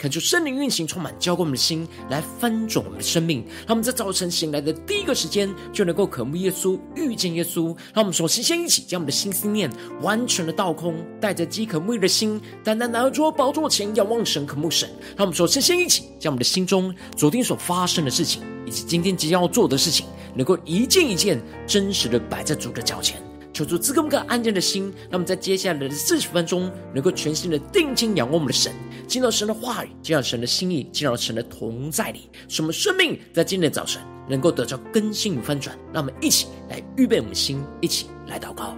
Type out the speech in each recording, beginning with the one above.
恳求圣灵运行，充满浇灌我们的心，来翻转我们的生命。让我们在早晨醒来的第一个时间，就能够渴慕耶稣，遇见耶稣。让我们首先先一起将我们的心思念完全的倒空，带着饥渴沐浴的心，单单来到主宝座前，仰望神，渴慕神。让我们首先先一起将我们的心中昨天所发生的事情，以及今天即将要做的事情，能够一件一件真实的摆在主的脚前。求主赐给我们安静的心，那么在接下来的四十分钟，能够全新的定睛仰望我们的神，进到神的话语，进到神的心意，进到神的同在里，使我们生命在今天的早晨能够得到更新与翻转。让我们一起来预备我们的心，一起来祷告。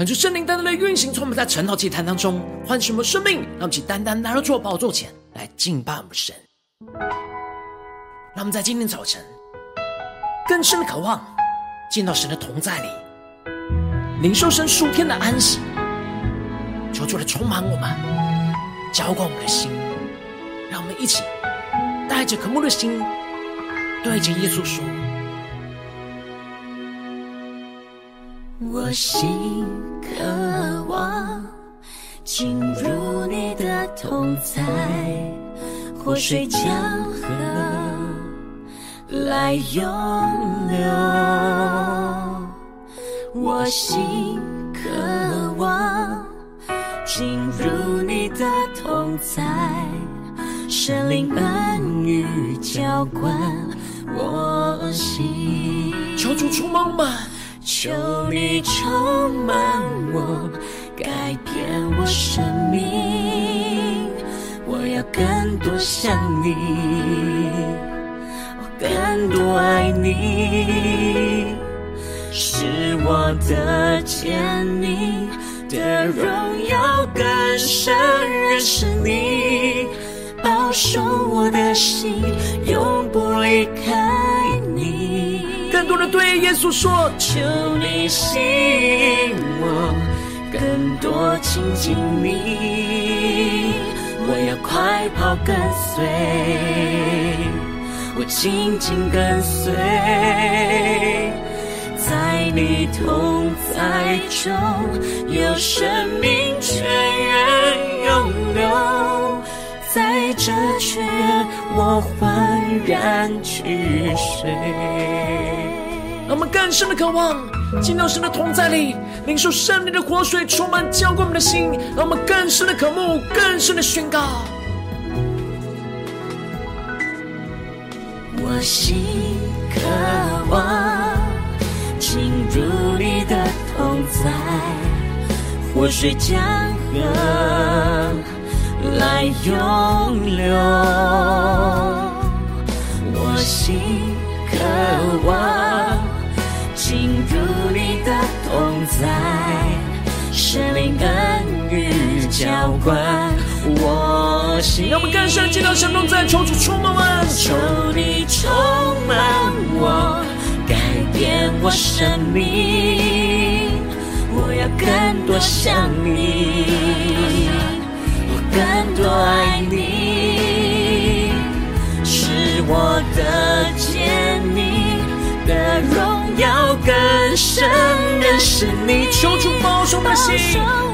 感谢圣灵单单的运行，从我们在晨祷祭坛当中唤醒我们生命，让我们单单来到主宝座前来敬拜我们神。让我们在今天早晨更深的渴望见到神的同在里，领受神数天的安息。求主来充满我们，浇灌我们的心，让我们一起带着渴慕的心，对着耶稣说。我心渴望进入你的同在，活水江河来涌流。我心渴望进入你的同在，神灵恩雨浇灌我心。求主充满我们。求你充满我，改变我生命。我要更多想你，我更多爱你，是我的坚你的荣耀更深认识你，保守我的心，永不离开。多人对耶稣说：“求你吸引我，更多亲近你。我要快跑跟随，我紧紧跟随，在你同在中有生命泉源涌流，在这泉源我欢然去睡。”让我们更深的渴望进到神的同在里，领受圣灵的活水充满浇灌我们的心。让我们更深的渴慕，更深的宣告。我心渴望进入你的同在，活水江河来涌流。我心渴望。进入你的同在，生灵恩雨浇灌我心。让我们更深的进到神同在，求主充满我，求你充满我，改变我生命。我要更多想你，我更多爱你，是我的的荣耀更深，认识你。求主保守的心，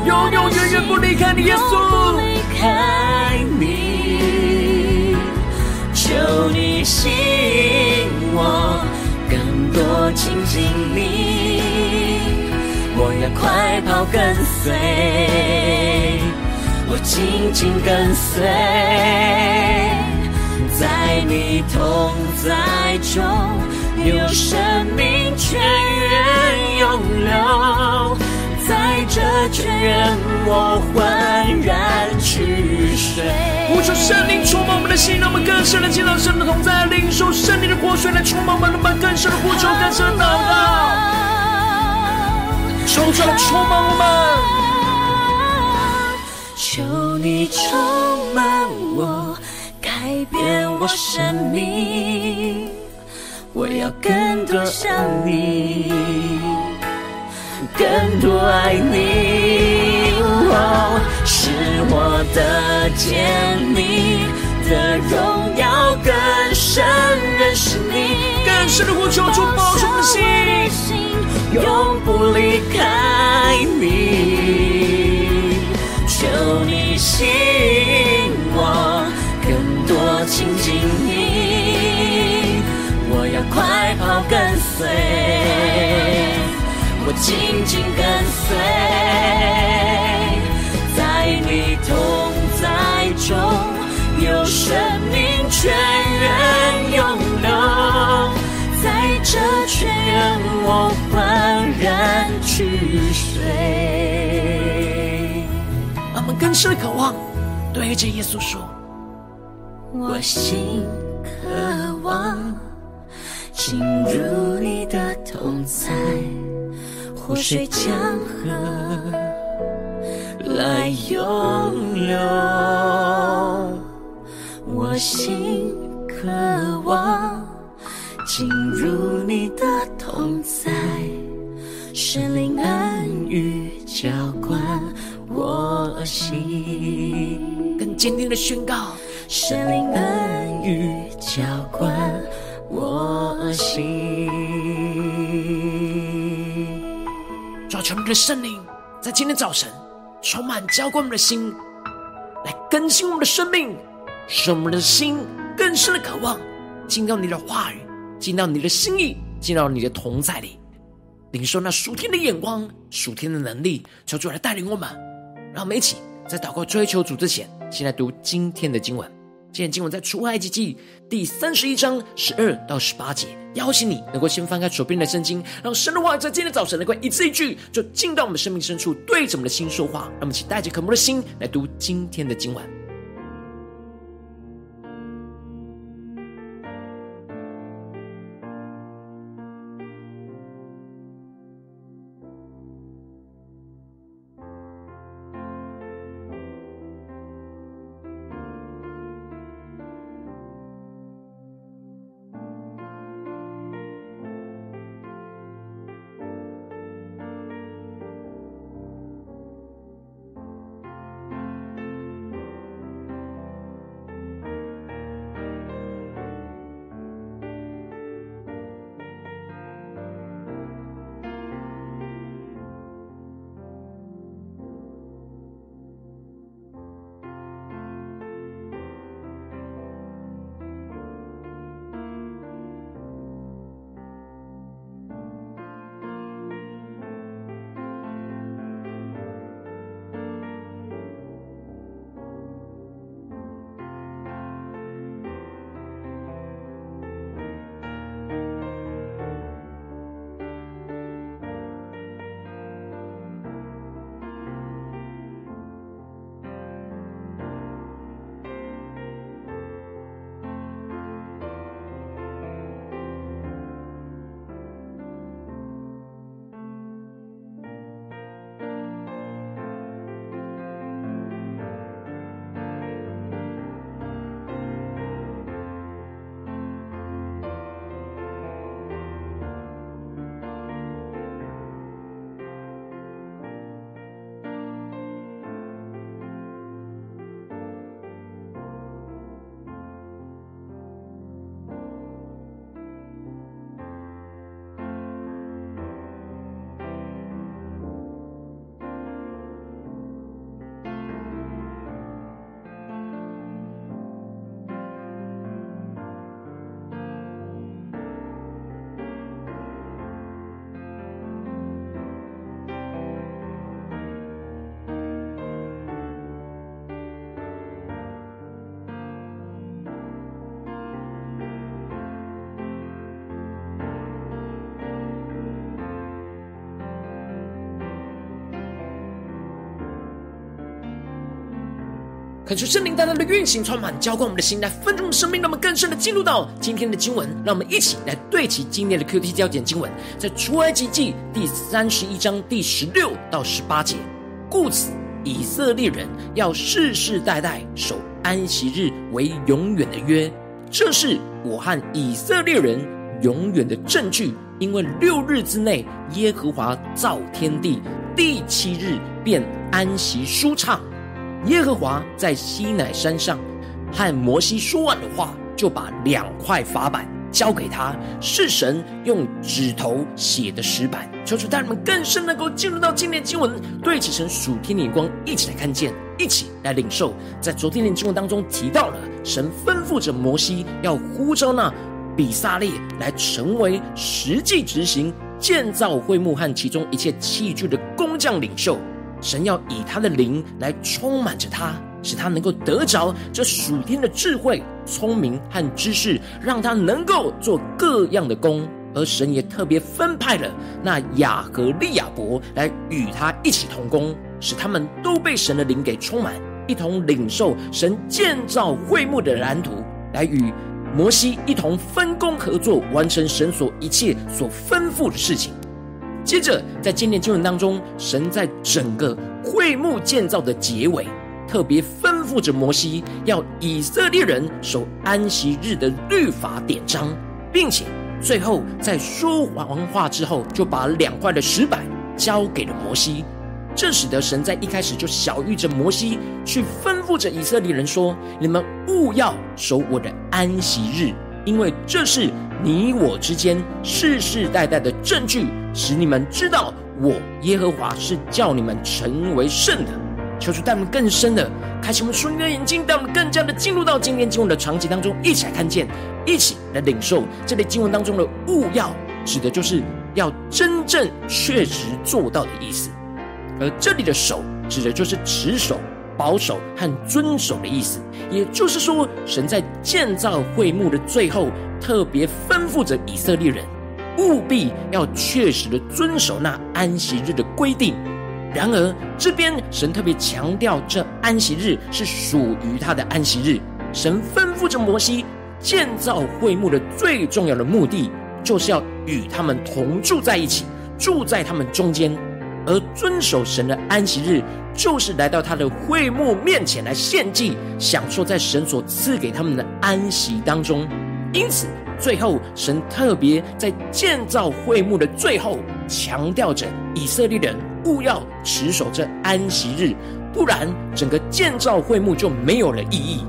永永远远不离开你，耶稣。离开你，求你吸引我，更多亲近你。我要快跑跟随，我紧紧跟随，在你同在中有生命泉源涌流，在这泉源我焕然去水。呼求圣灵充满我们的心，让我们更深的见到神的同在，领受圣灵的活水来充满我们，让更深的呼求，更深的祷告。求主来充满我们，求你充满我，改变我生命。我要更多想你，更多爱你，哦，是我得见你的荣耀更深，认识你，更深的呼求，主保守我们的心。永不离开你，求你吸引我，更多亲近你。快跑跟随，我紧紧跟随，在你同在中有生命泉源涌流，在这泉源我。然取水，我们更深渴望，对着耶稣说：“我心渴望进入你的同在，活水江河来涌流。我心渴望进入你的同在。”圣灵恩语浇灌我心，更坚定的宣告：圣灵恩语浇灌我心。抓住我们的圣灵，在今天早晨充满浇灌我们的心，来更新我们的生命，使我们的心更深的渴望进到你的话语，进到你的心意，进到你的同在里。领受那属天的眼光、属天的能力，求主来带领我们。让我们一起在祷告追求主之前，先来读今天的经文。今天经文在出埃及记第三十一章十二到十八节。邀请你能够先翻开手边的圣经，让神的话在今天早晨能够一字一句，就进到我们生命深处，对着我们的心说话。让我们一起带着渴慕的心来读今天的今晚。恳求圣灵大大的运行，充满浇灌我们的心，来分盛生命，让我们更深的进入到今天的经文。让我们一起来对齐今天的 QT 焦点经文，在出埃及记第三十一章第十六到十八节。故此，以色列人要世世代代守安息日为永远的约，这是我和以色列人永远的证据。因为六日之内，耶和华造天地，第七日便安息舒畅。耶和华在西乃山上和摩西说完的话，就把两块法板交给他，是神用指头写的石板。求主带人们更深能够进入到今天经文，对齐神属天的眼光，一起来看见，一起来领受。在昨天的经文当中提到了，神吩咐着摩西要呼召那比撒列来成为实际执行建造会幕和其中一切器具的工匠领袖。神要以他的灵来充满着他，使他能够得着这属天的智慧、聪明和知识，让他能够做各样的工。而神也特别分派了那雅和利亚伯来与他一起同工，使他们都被神的灵给充满，一同领受神建造会幕的蓝图，来与摩西一同分工合作，完成神所一切所吩咐的事情。接着，在今天经文当中，神在整个会幕建造的结尾，特别吩咐着摩西，要以色列人守安息日的律法典章，并且最后在说完话之后，就把两块的石板交给了摩西。这使得神在一开始就晓諭着摩西，去吩咐着以色列人说：“你们务要守我的安息日，因为这是。”你我之间世世代代的证据，使你们知道我耶和华是叫你们成为圣的。求主带我们更深的开启我们属灵的眼睛，带我们更加的进入到今天经文的场景当中，一起来看见，一起来领受这类经文当中的务要，指的就是要真正确实做到的意思。而这里的守，指的就是持守、保守和遵守的意思。也就是说，神在建造会幕的最后。特别吩咐着以色列人，务必要确实的遵守那安息日的规定。然而，这边神特别强调，这安息日是属于他的安息日。神吩咐着摩西，建造会幕的最重要的目的，就是要与他们同住在一起，住在他们中间。而遵守神的安息日，就是来到他的会幕面前来献祭，享受在神所赐给他们的安息当中。因此，最后神特别在建造会幕的最后，强调着以色列人勿要持守这安息日，不然整个建造会幕就没有了意义。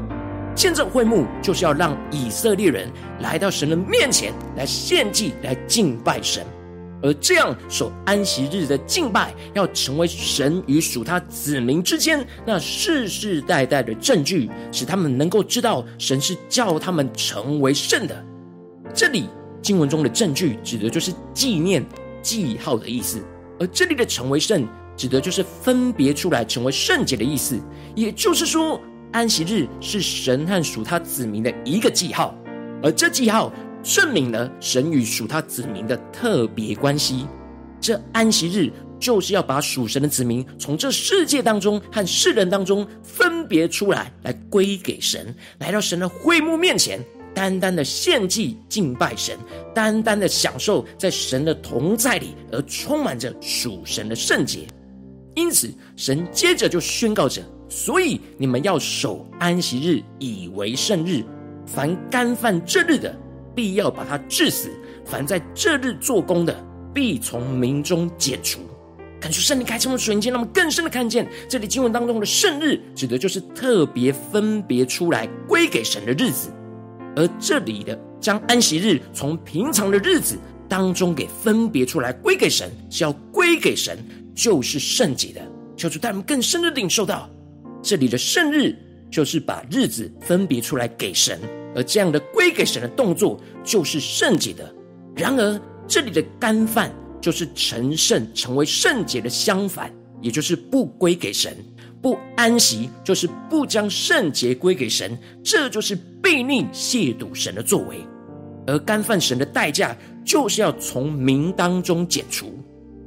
建造会幕就是要让以色列人来到神的面前来献祭、来敬拜神，而这样守安息日的敬拜，要成为神与属他子民之间那世世代代的证据，使他们能够知道神是叫他们成为圣的。这里经文中的证据，指的就是纪念、记号的意思；而这里的成为圣，指的就是分别出来成为圣洁的意思。也就是说，安息日是神和属他子民的一个记号，而这记号。证明了神与属他子民的特别关系。这安息日就是要把属神的子民从这世界当中和世人当中分别出来，来归给神，来到神的会幕面前，单单的献祭敬拜神，单单的享受在神的同在里，而充满着属神的圣洁。因此，神接着就宣告着：所以你们要守安息日，以为圣日。凡干犯这日的。必要把他治死。凡在这日做工的，必从民中剪除。感谢圣灵开启我们属灵眼睛，让我们更深的看见这里经文当中的圣日，指的就是特别分别出来归给神的日子。而这里的将安息日从平常的日子当中给分别出来归给神，是要归给神，就是圣洁的。求主带我们更深的领受到，这里的圣日就是把日子分别出来给神。而这样的归给神的动作就是圣洁的。然而，这里的干犯就是成圣、成为圣洁的相反，也就是不归给神、不安息，就是不将圣洁归给神。这就是悖逆、亵渎神的作为。而干犯神的代价，就是要从名当中剪除。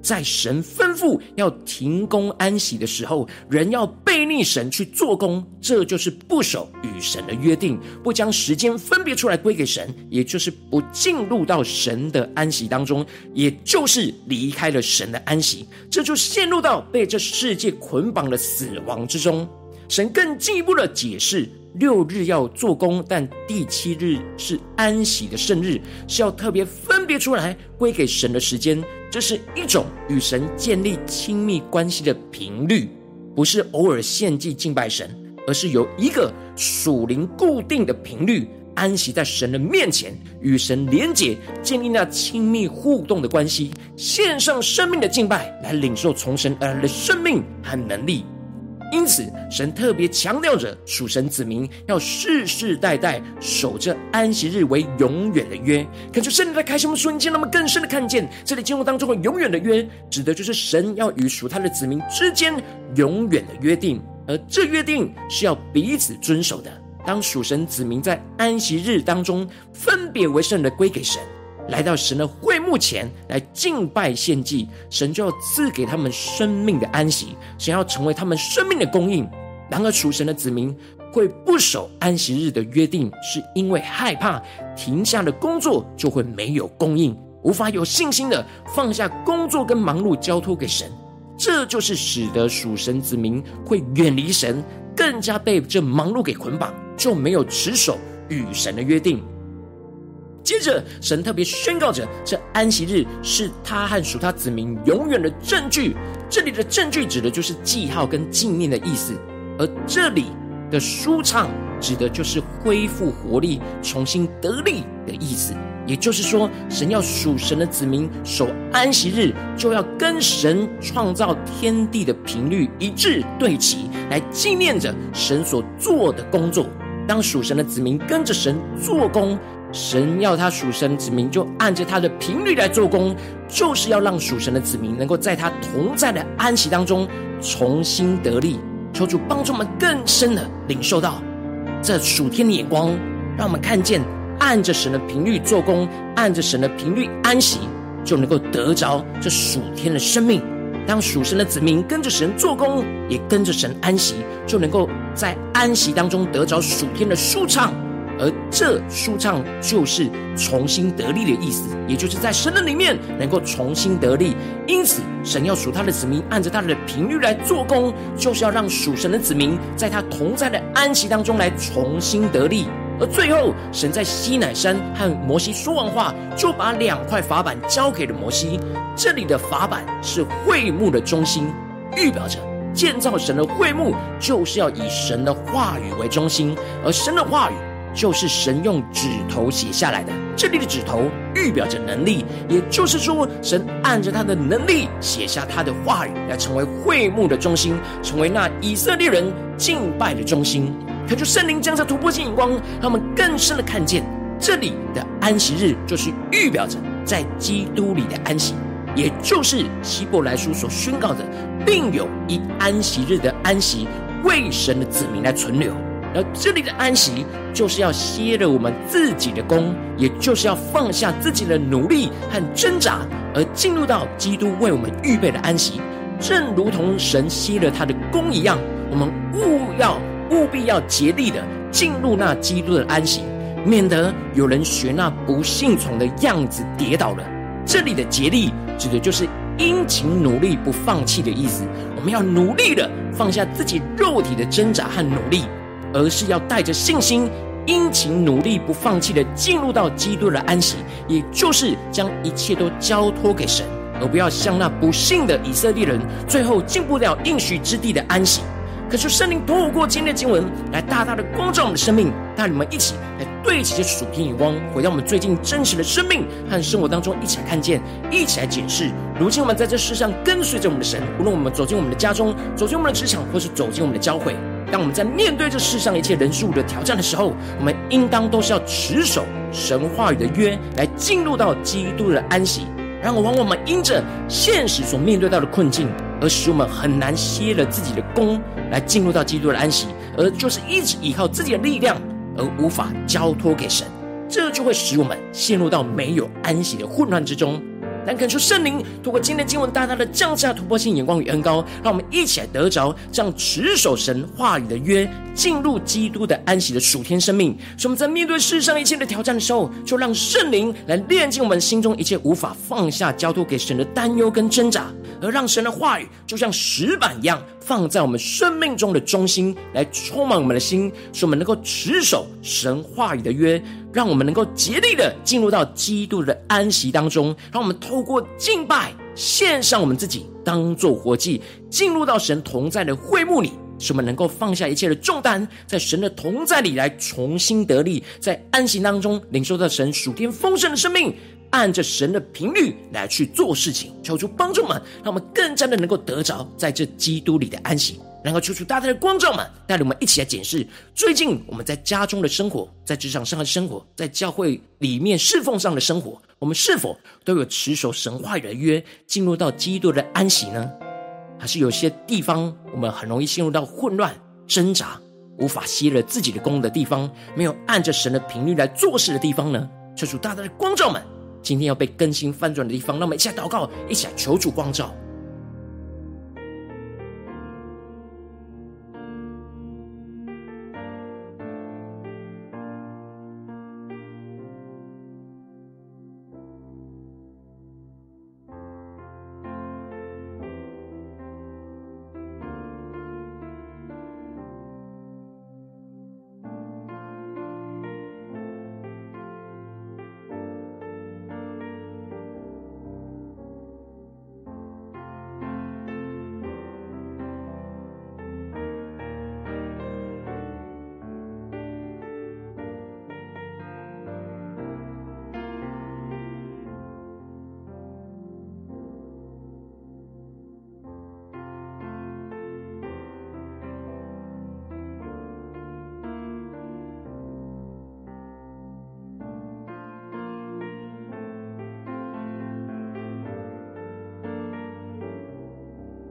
在神吩咐要停工安息的时候，人要背逆神去做工，这就是不守与神的约定，不将时间分别出来归给神，也就是不进入到神的安息当中，也就是离开了神的安息，这就陷入到被这世界捆绑的死亡之中。神更进一步的解释。六日要做工，但第七日是安息的圣日，是要特别分别出来归给神的时间。这是一种与神建立亲密关系的频率，不是偶尔献祭敬拜神，而是有一个属灵固定的频率，安息在神的面前，与神连结，建立那亲密互动的关系，献上生命的敬拜，来领受从神而来的生命和能力。因此，神特别强调着属神子民要世世代代守着安息日为永远的约。恳求圣灵在开启我们瞬间，那么更深的看见，这里经文当中的永远的约，指的就是神要与属他的子民之间永远的约定，而这约定是要彼此遵守的。当属神子民在安息日当中分别为圣的归给神。来到神的会目前来敬拜献祭，神就要赐给他们生命的安息，想要成为他们生命的供应。然而属神的子民会不守安息日的约定，是因为害怕停下了工作就会没有供应，无法有信心的放下工作跟忙碌交托给神。这就是使得属神子民会远离神，更加被这忙碌给捆绑，就没有持守与神的约定。接着，神特别宣告着，这安息日是他和属他子民永远的证据。这里的证据指的就是记号跟纪念的意思，而这里的舒畅指的就是恢复活力、重新得力的意思。也就是说，神要属神的子民守安息日，就要跟神创造天地的频率一致对齐，来纪念着神所做的工作。当属神的子民跟着神做工。神要他属神子民就按着他的频率来做工，就是要让属神的子民能够在他同在的安息当中重新得力。求主帮助我们更深的领受到这属天的眼光，让我们看见按着神的频率做工，按着神的频率安息，就能够得着这属天的生命。当属神的子民跟着神做工，也跟着神安息，就能够在安息当中得着属天的舒畅。而这舒畅就是重新得力的意思，也就是在神的里面能够重新得力。因此，神要属他的子民按着他的频率来做工，就是要让属神的子民在他同在的安息当中来重新得力。而最后，神在西乃山和摩西说完话，就把两块法板交给了摩西。这里的法板是会幕的中心，预表着建造神的会幕就是要以神的话语为中心，而神的话语。就是神用指头写下来的，这里的指头预表着能力，也就是说，神按着他的能力写下他的话语，来成为会幕的中心，成为那以色列人敬拜的中心。可就圣灵降下突破性眼光，让我们更深的看见，这里的安息日就是预表着在基督里的安息，也就是希伯来书所宣告的，并有一安息日的安息，为神的子民来存留。而这里的安息，就是要歇了我们自己的工，也就是要放下自己的努力和挣扎，而进入到基督为我们预备的安息。正如同神歇了他的工一样，我们务要务必要竭力的进入那基督的安息，免得有人学那不信从的样子跌倒了。这里的竭力，指的就是殷勤努力不放弃的意思。我们要努力的放下自己肉体的挣扎和努力。而是要带着信心、殷勤努力、不放弃的进入到基督的安息，也就是将一切都交托给神，而不要像那不信的以色列人，最后进不了应许之地的安息。可是圣灵透过今天的经文，来大大的光照我们的生命，带你们一起来对齐这属天眼光，回到我们最近真实的生命和生活当中，一起来看见，一起来检视。如今我们在这世上跟随着我们的神，无论我们走进我们的家中，走进我们的职场，或是走进我们的教会。当我们在面对这世上一切人事物的挑战的时候，我们应当都是要持守神话语的约，来进入到基督的安息。然而，往往我们因着现实所面对到的困境，而使我们很难歇了自己的工，来进入到基督的安息，而就是一直依靠自己的力量，而无法交托给神，这就会使我们陷入到没有安息的混乱之中。但恳求圣灵透过今天经文，大大的降下突破性眼光与恩膏，让我们一起来得着这样持守神话语的约，进入基督的安息的属天生命。所以我们在面对世上一切的挑战的时候，就让圣灵来炼净我们心中一切无法放下、交托给神的担忧跟挣扎，而让神的话语就像石板一样，放在我们生命中的中心，来充满我们的心，使我们能够持守神话语的约。让我们能够竭力的进入到基督的安息当中，让我们透过敬拜献上我们自己，当做活祭，进入到神同在的会幕里，使我们能够放下一切的重担，在神的同在里来重新得力，在安息当中领受到神属天丰盛的生命，按着神的频率来去做事情，求主帮助们，让我们更加的能够得着在这基督里的安息。然后，求主大大的光照们，带领我们一起来检视最近我们在家中的生活，在职场上的生活，在教会里面侍奉上的生活，我们是否都有持守神话语的约，进入到基督的安息呢？还是有些地方我们很容易陷入到混乱、挣扎、无法歇了自己的功的地方，没有按着神的频率来做事的地方呢？求主大大的光照们，今天要被更新翻转的地方，让我们一起祷告，一起来求主光照。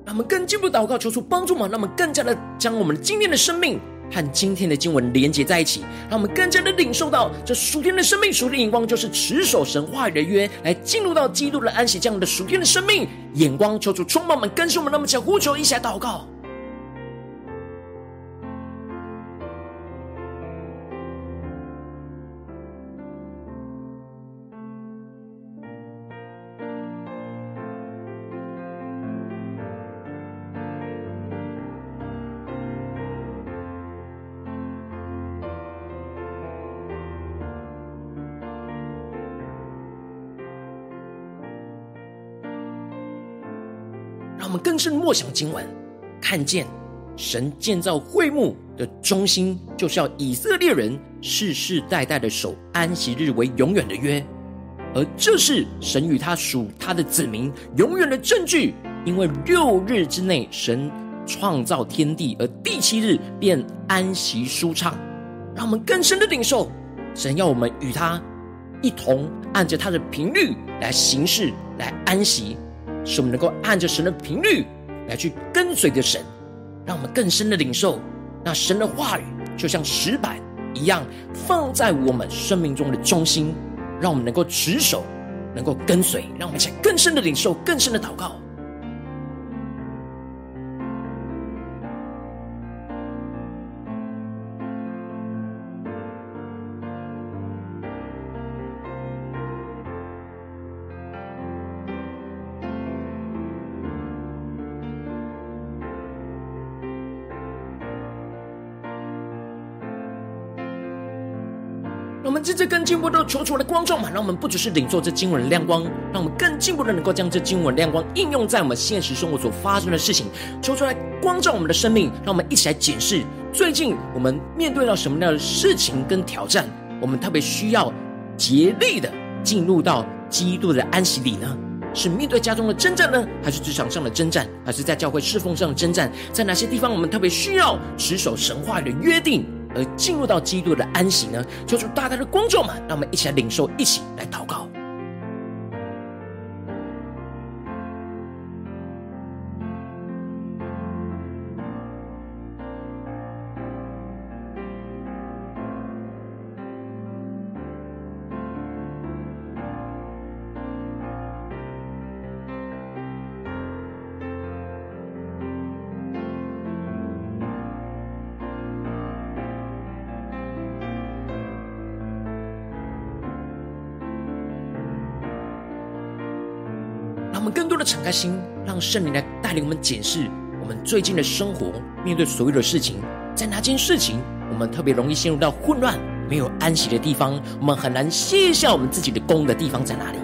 让我们更进一步祷告，求主帮助我们，让我们更加的将我们今天的生命和今天的经文连接在一起，让我们更加的领受到这属天的生命、属天的眼光，就是持守神话语的约，来进入到基督的安息这样的属天的生命眼光。求主充满我们，更新我们，那么想呼求一下祷告。我们更深默想经文，看见神建造会幕的中心，就是要以色列人世世代代的守安息日为永远的约，而这是神与他属他的子民永远的证据。因为六日之内神创造天地，而第七日便安息舒畅。让我们更深的领受，神要我们与他一同按着他的频率来行事，来安息。使我们能够按着神的频率来去跟随着神，让我们更深的领受那神的话语，就像石板一样放在我们生命中的中心，让我们能够持守，能够跟随，让我们在更深的领受，更深的祷告。我们接着更进一步的求主的光照嘛，让我们不只是领受这经文的亮光，让我们更进一步的能够将这经文亮光应用在我们现实生活所发生的事情，求出来光照我们的生命，让我们一起来检视最近我们面对到什么样的事情跟挑战，我们特别需要竭力的进入到基督的安息里呢？是面对家中的征战呢，还是职场上的征战，还是在教会侍奉上的征战？在哪些地方我们特别需要持守神话的约定？而进入到基督的安息呢？求主大大的光照嘛，让我们一起来领受，一起来祷告。敞开心，让圣灵来带领我们检视我们最近的生活，面对所有的事情，在哪件事情我们特别容易陷入到混乱、没有安息的地方，我们很难卸下我们自己的功的地方在哪里？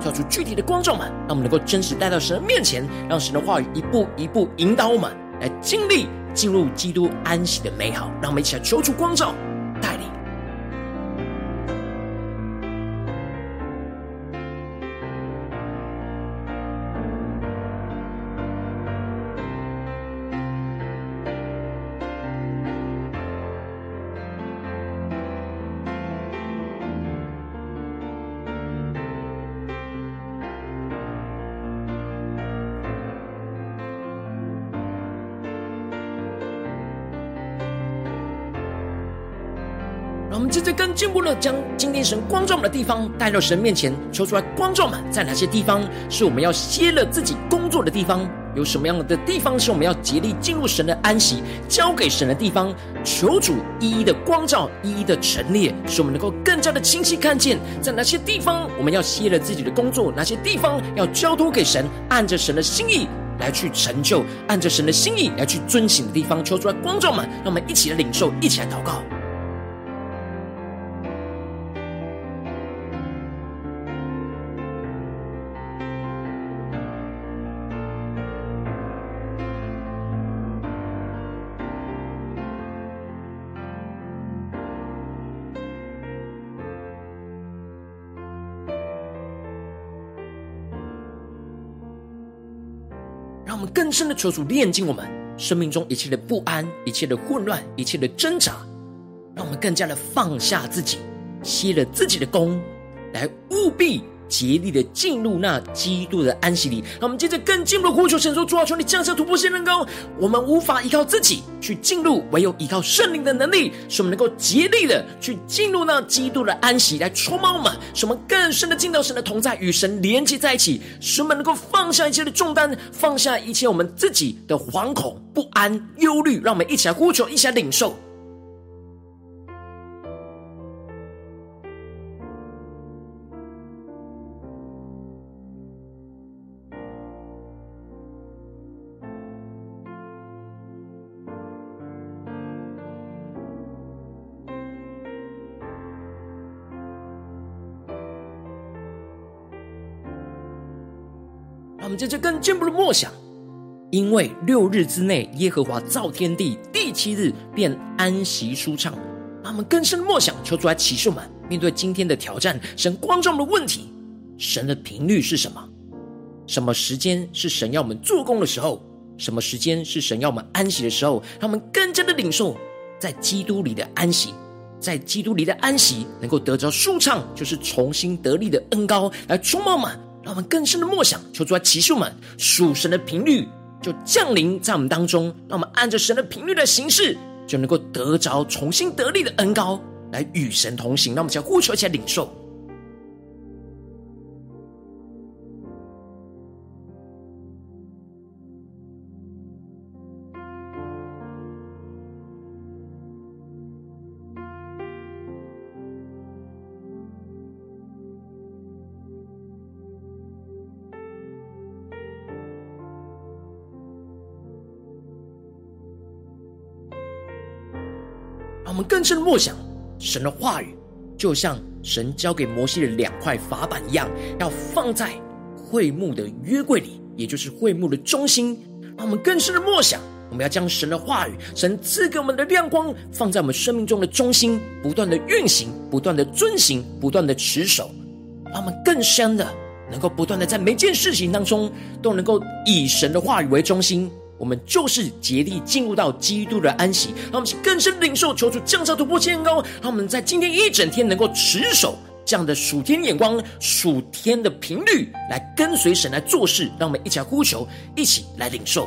跳出具体的光照们，让我们能够真实带到神的面前，让神的话语一步一步引导我们来经历进入基督安息的美好。让我们一起来求主光照将今天神光照我们的地方带到神面前，求出来光照们，在哪些地方是我们要歇了自己工作的地方？有什么样的地方是我们要竭力进入神的安息、交给神的地方？求主一一的光照，一一的陈列，使我们能够更加的清晰看见，在哪些地方我们要歇了自己的工作，哪些地方要交托给神，按着神的心意来去成就，按着神的心意来去遵行的地方，求出来光照们，让我们一起来领受，一起来祷告。们更深的求主炼净我们生命中一切的不安、一切的混乱、一切的挣扎，让我们更加的放下自己，歇了自己的功，来务必。竭力的进入那基督的安息里，让我们接着更进一步的呼求神说：主啊，求你降下突破性能高，我们无法依靠自己去进入，唯有依靠圣灵的能力，使我们能够竭力的去进入那基督的安息，来充满我们，使我们更深的进到神的同在，与神连接在一起，使我们能够放下一切的重担，放下一切我们自己的惶恐、不安、忧虑，让我们一起来呼求，一起来领受。们接着更进一步的默想，因为六日之内耶和华造天地，第七日便安息舒畅。他们更深的默想，求主来启示我们，面对今天的挑战，神光照的问题，神的频率是什么？什么时间是神要我们做工的时候？什么时间是神要我们安息的时候？他们更加的领受，在基督里的安息，在基督里的安息能够得着舒畅，就是重新得力的恩膏来充满我们。让我们更深的默想，求主来启示我们属神的频率就降临在我们当中，让我们按着神的频率的形式，就能够得着重新得力的恩膏，来与神同行。让我们一起来呼求，一起来领受。更深的默想，神的话语就像神交给摩西的两块法板一样，要放在会幕的约柜里，也就是会幕的中心。让我们更深的默想，我们要将神的话语、神赐给我们的亮光，放在我们生命中的中心，不断的运行，不断的遵行，不断的持守。让我们更深的能够不断的在每件事情当中，都能够以神的话语为中心。我们就是竭力进入到基督的安息，让我们更深领受，求主降下突破天高，让我们在今天一整天能够持守这样的属天眼光、属天的频率，来跟随神来做事。让我们一起来呼求，一起来领受。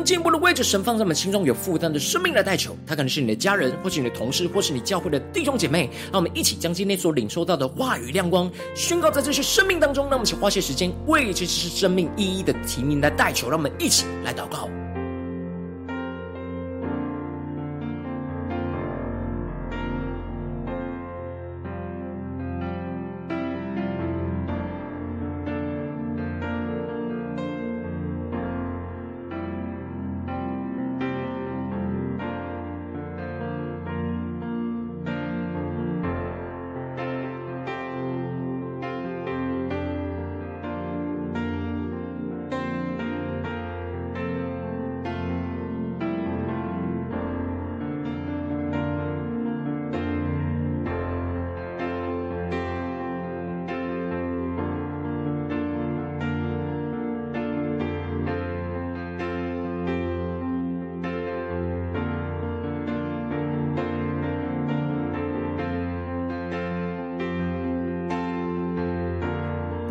更进一步的位置神放在我们心中有负担的生命来代求，他可能是你的家人，或是你的同事，或是你教会的弟兄姐妹。让我们一起将今天所领受到的话语亮光宣告在这些生命当中。让我们一起花些时间为这些生命一一的提名来代求。让我们一起来祷告。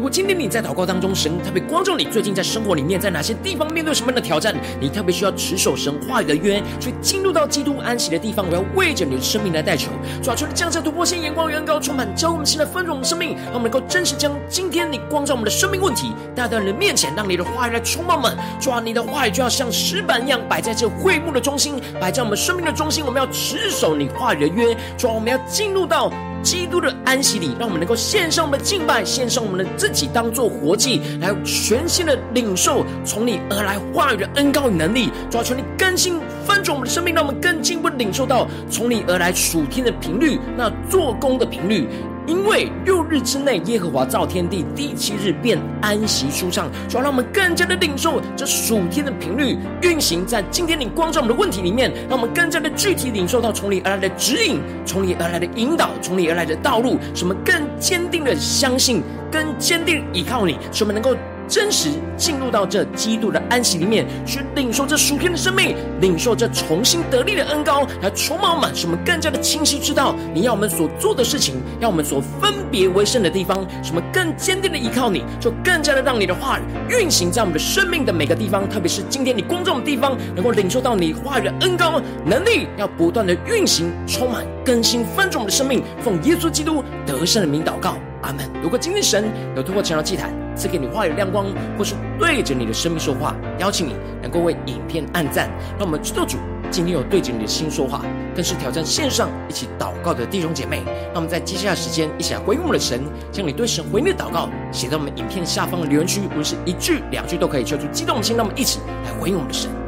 今天你在祷告当中，神特别光照你，最近在生活里面，在哪些地方面对什么样的挑战？你特别需要持守神话语的约，去进入到基督安息的地方。我要为着你的生命来代求，主啊，求你降下突破性眼光，远高充满，教我们现在丰盛的生命，让我们能够真实将今天你光照我们的生命问题带到你的面前，让你的话语来充满我们。主啊，你的话语就要像石板一样摆在这会幕的中心，摆在我们生命的中心。我们要持守你话语的约，主啊，我们要进入到。基督的安息里，让我们能够献上我们的敬拜，献上我们的自己，当做活祭，来全新的领受从你而来话语的恩膏与能力。主啊，求你更新翻转我们的生命，让我们更进一步领受到从你而来属天的频率，那做工的频率。因为六日之内，耶和华造天地，第七日便安息舒畅。主要让我们更加的领受这属天的频率运行在今天你关照我们的问题里面，让我们更加的具体领受到从你而来的指引，从你而来的引导，从你而来的道路，使我们更坚定的相信，更坚定依靠你，使我们能够。真实进入到这基督的安息里面，去领受这属天的生命，领受这重新得力的恩膏，来充满我们，使我们更加的清晰知道你要我们所做的事情，要我们所分别为圣的地方，什么更坚定的依靠你，就更加的让你的话语运行在我们的生命的每个地方，特别是今天你工作的地方，能够领受到你话语的恩膏能力，要不断的运行，充满更新翻转我们的生命，奉耶稣基督得胜的名祷告。阿门。如果今天神有透过晨祷祭坛赐给你话语亮光，或是对着你的生命说话，邀请你能够为影片按赞。让我们知道主今天有对着你的心说话，更是挑战线上一起祷告的弟兄姐妹。让我们在接下来时间一起来回应我们的神，将你对神回应的祷告写在我们影片下方的留言区，无论是一句两句都可以，求主激动的心。让我们一起来回应我们的神。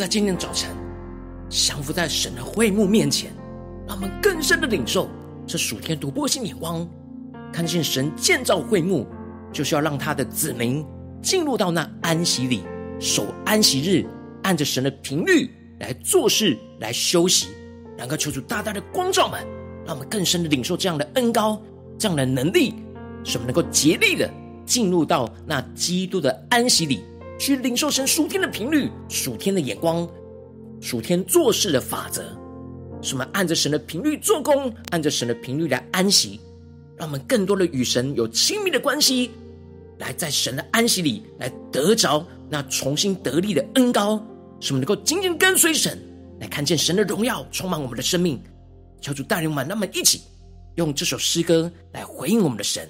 在今天早晨降服在神的会幕面前，让我们更深的领受这属天突破性眼光，看见神建造会幕，就是要让他的子民进入到那安息里，守安息日，按着神的频率来做事，来休息。能够求主大大的光照们，让我们更深的领受这样的恩膏，这样的能力，使我们能够竭力的进入到那基督的安息里。去领受神属天的频率、属天的眼光、属天做事的法则，使我们按着神的频率做工，按着神的频率来安息，让我们更多的与神有亲密的关系，来在神的安息里来得着那重新得力的恩膏，使我们能够紧紧跟随神，来看见神的荣耀充满我们的生命。求主带领我们，让我们一起用这首诗歌来回应我们的神，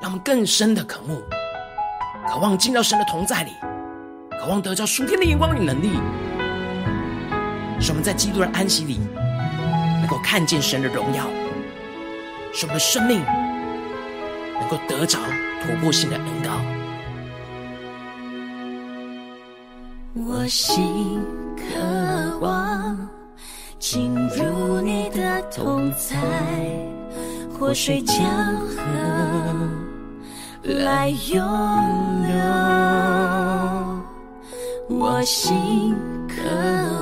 让我们更深的渴慕。渴望进到神的同在里，渴望得着属天的眼光与能力，使我们在基督的安息里能够看见神的荣耀，使我们的生命能够得着突破性的恩膏。我心渴望进入你的同在，活水江河。来涌流，我心渴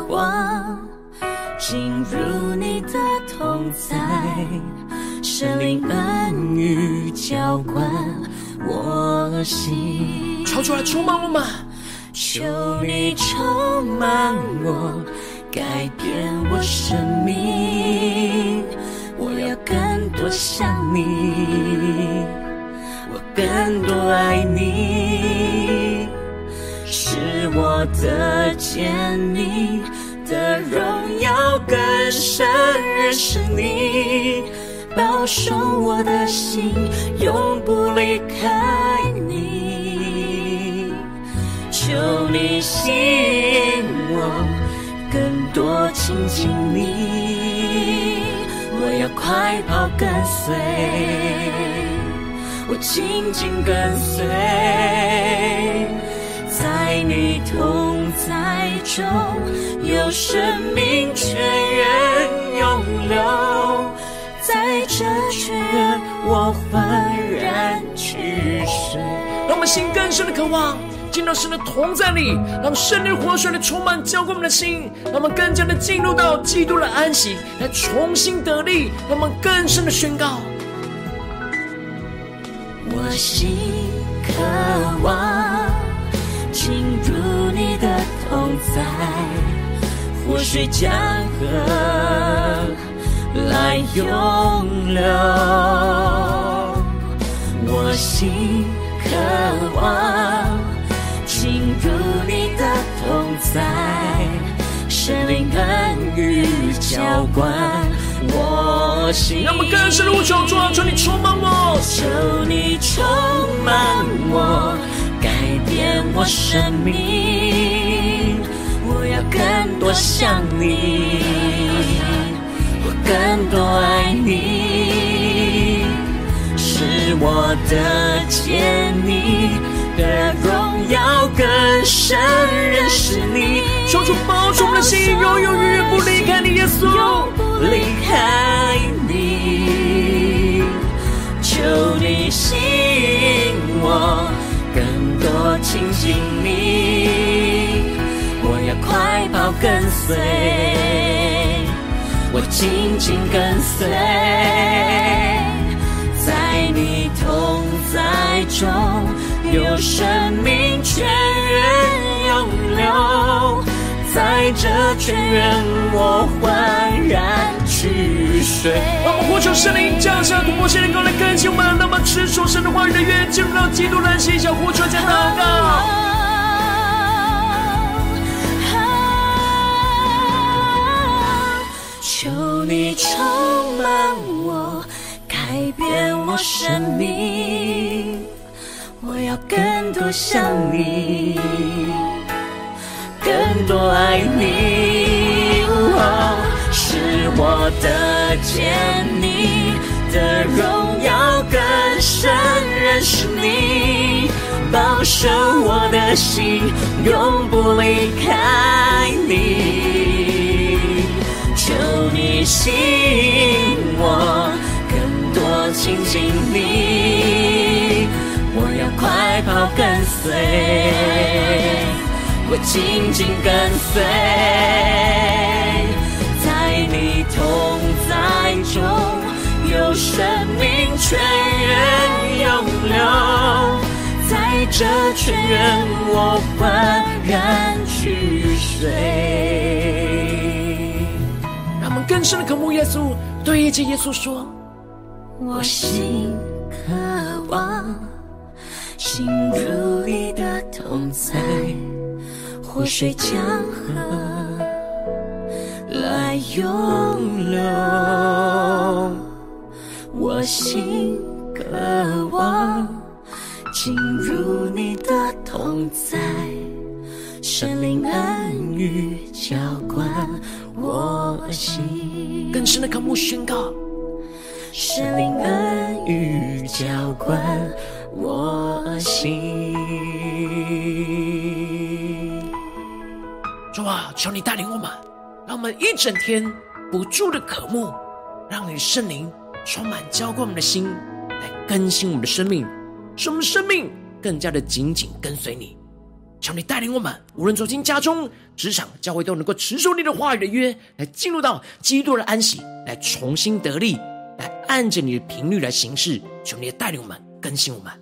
望进入你的同在，圣灵恩雨浇灌我心。超出来充满我们，求你充满我，改变我生命。我要更多像你，更多爱你，是我的见你的荣耀更深认识你，保守我的心永不离开你，求你吸引我更多亲近你。我要快跑跟随，我紧紧跟随，在你同在中有生命泉源涌流，在这泉源我焕然取水。让我们心更深的渴望。进到神的同在里，让圣灵活水的充满浇灌我们的心，让我们更加的进入到基督的安息，来重新得力，让我们更深的宣告。我心渴望进入你的同在，活水江河来涌流。我心渴望。进入你的同在，神灵恩雨浇灌我心。让我们更深的呼求，主啊，求你充满我，求你充满我，改变我生命。我要更多像你，我更多爱你，是我的。的荣耀更深认识你，求主保守我们的心，永永远远不离开你，耶稣，永不离开你。求你吸引我，更多亲近你。我要快跑跟随，我紧紧跟随，在你同在中。有生命泉源涌流，在这泉源我焕然取水。让我们呼求圣灵降下突破性的能力来更新我们，让我们持守神的话语的约，进入到基督的心，想呼求这样祷告。求你充满我，改变我生命。要更多想你，更多爱你，是，我的见你的荣耀更深认识你，保守我的心永不离开你，求你吸引我更多亲近你。我要快跑跟随，我紧紧跟随，在你同在中有生命泉源涌流，在这泉源我欢然取水。让我们更深的渴慕耶稣，对一切耶稣说：我心渴望。进入你的同在，活水江河来涌流。我心渴望进入你的同在，神灵恩雨浇灌我心。更深的渴慕宣告，神灵求你带领我们，让我们一整天不住的渴慕，让你圣灵充满浇灌我们的心，来更新我们的生命，使我们生命更加的紧紧跟随你。求你带领我们，无论走进家中、职场、教会，都能够持守你的话语的约，来进入到基督的安息，来重新得力，来按着你的频率来行事。求你带领我们，更新我们。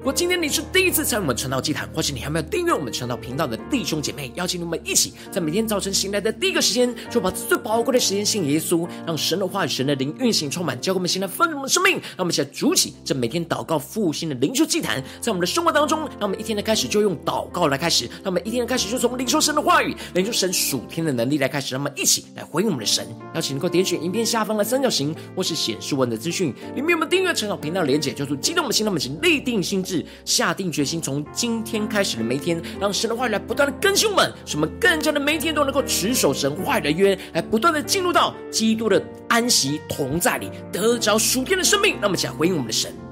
如果今天你是第一次参与我们传道祭坛，或是你还没有订阅我们传道频道的弟兄姐妹，邀请你们一起在每天早晨醒来的第一个时间，就把最宝贵的时间献给耶稣，让神的话语、神的灵运行充满，教给我们现在丰盛的生命。让我们一起来筑起这每天祷告复兴的灵修祭坛，在我们的生活当中，让我们一天的开始就用祷告来开始，让我们一天的开始就从灵修神的话语、灵修神属天的能力来开始，让我们一起来回应我们的神。邀请能够点选影片下方的三角形，或是显示文的资讯里面有我们订阅传道频道连结，就是激动的心，让我们请立定心是。下定决心，从今天开始的每一天，让神的话语来不断的更新我们，使我们更加的每一天都能够持守神话语的约，来不断的进入到基督的安息同在里，得着属天的生命。那么，请回应我们的神。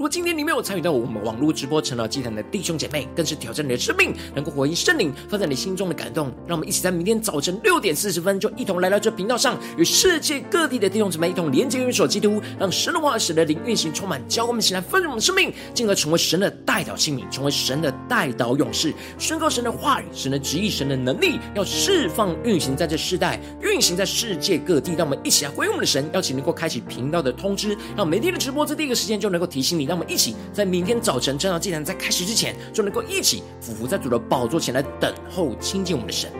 如果今天你没有参与到我们网络直播成了祭坛的弟兄姐妹，更是挑战你的生命，能够回应圣灵放在你心中的感动。让我们一起在明天早晨六点四十分，就一同来到这频道上，与世界各地的弟兄姊妹一同连接、元首基督，让神的话、神的灵运行充满，教我们起来丰盛我们的生命，进而成为神的代祷器皿，成为神的代祷勇士，宣告神的话语、神的旨意、神的能力，要释放运行在这世代，运行在世界各地。让我们一起来回应我们的神，邀请能够开启频道的通知，让每天的直播在第一个时间就能够提醒你。让我们一起在明天早晨正道祭坛在开始之前，就能够一起俯伏在主的宝座前来等候亲近我们的神。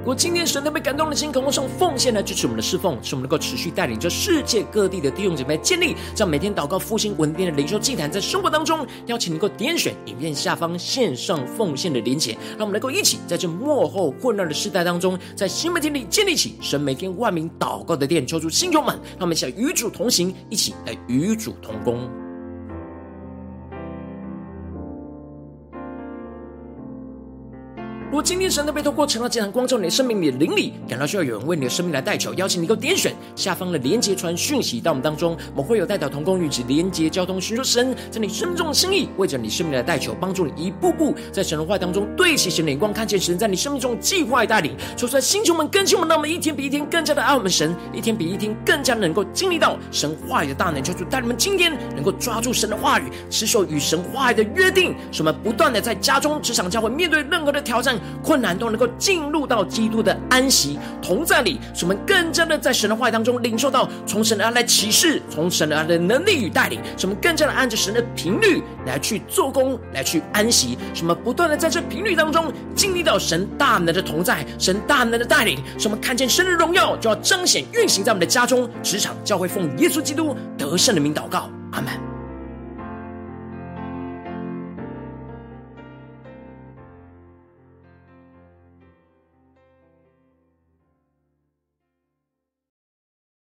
如果今天神特别感动的心，渴望上奉献来支持我们的侍奉，使我们能够持续带领着世界各地的弟兄姐妹建立这样每天祷告复兴稳定的灵修祭坛，在生活当中，邀请能够点选影片下方线上奉献的连结，让我们能够一起在这幕后混乱的时代当中，在新媒体里建立起神每天万名祷告的殿，求主星球们，让我们一起来与主同行，一起来与主同工。今天神的被透过成了这场光照你的。生命里的。灵里，感到需要有人为你的生命来代求，邀请你能够点选下方的。连接传讯息到我们当中，我们会有代表同工与其连接交通，寻求神在你生命中的。心意，为着你生命来代求，帮助你一步步在神的话当中对齐神的眼光，看见神在你生命中计划带领。求出来，星球们更新我们，让我们一天比一天更加的爱我们神，一天比一天更加能够经历到神话语的。大能。求主带你们今天能够抓住神的话语，持守与神话语的。约定，使我们不断的。在家中、职场、教会面对任何的。挑战。困难都能够进入到基督的安息同在里，使我们更加的在神的话语当中领受到从神而来启示，从神而来的能力与带领，使我们更加的按着神的频率来去做工，来去安息。使我们不断的在这频率当中经历到神大能的同在，神大能的带领，使我们看见神的荣耀就要彰显运行在我们的家中、职场、教会，奉耶稣基督得胜的名祷告，阿门。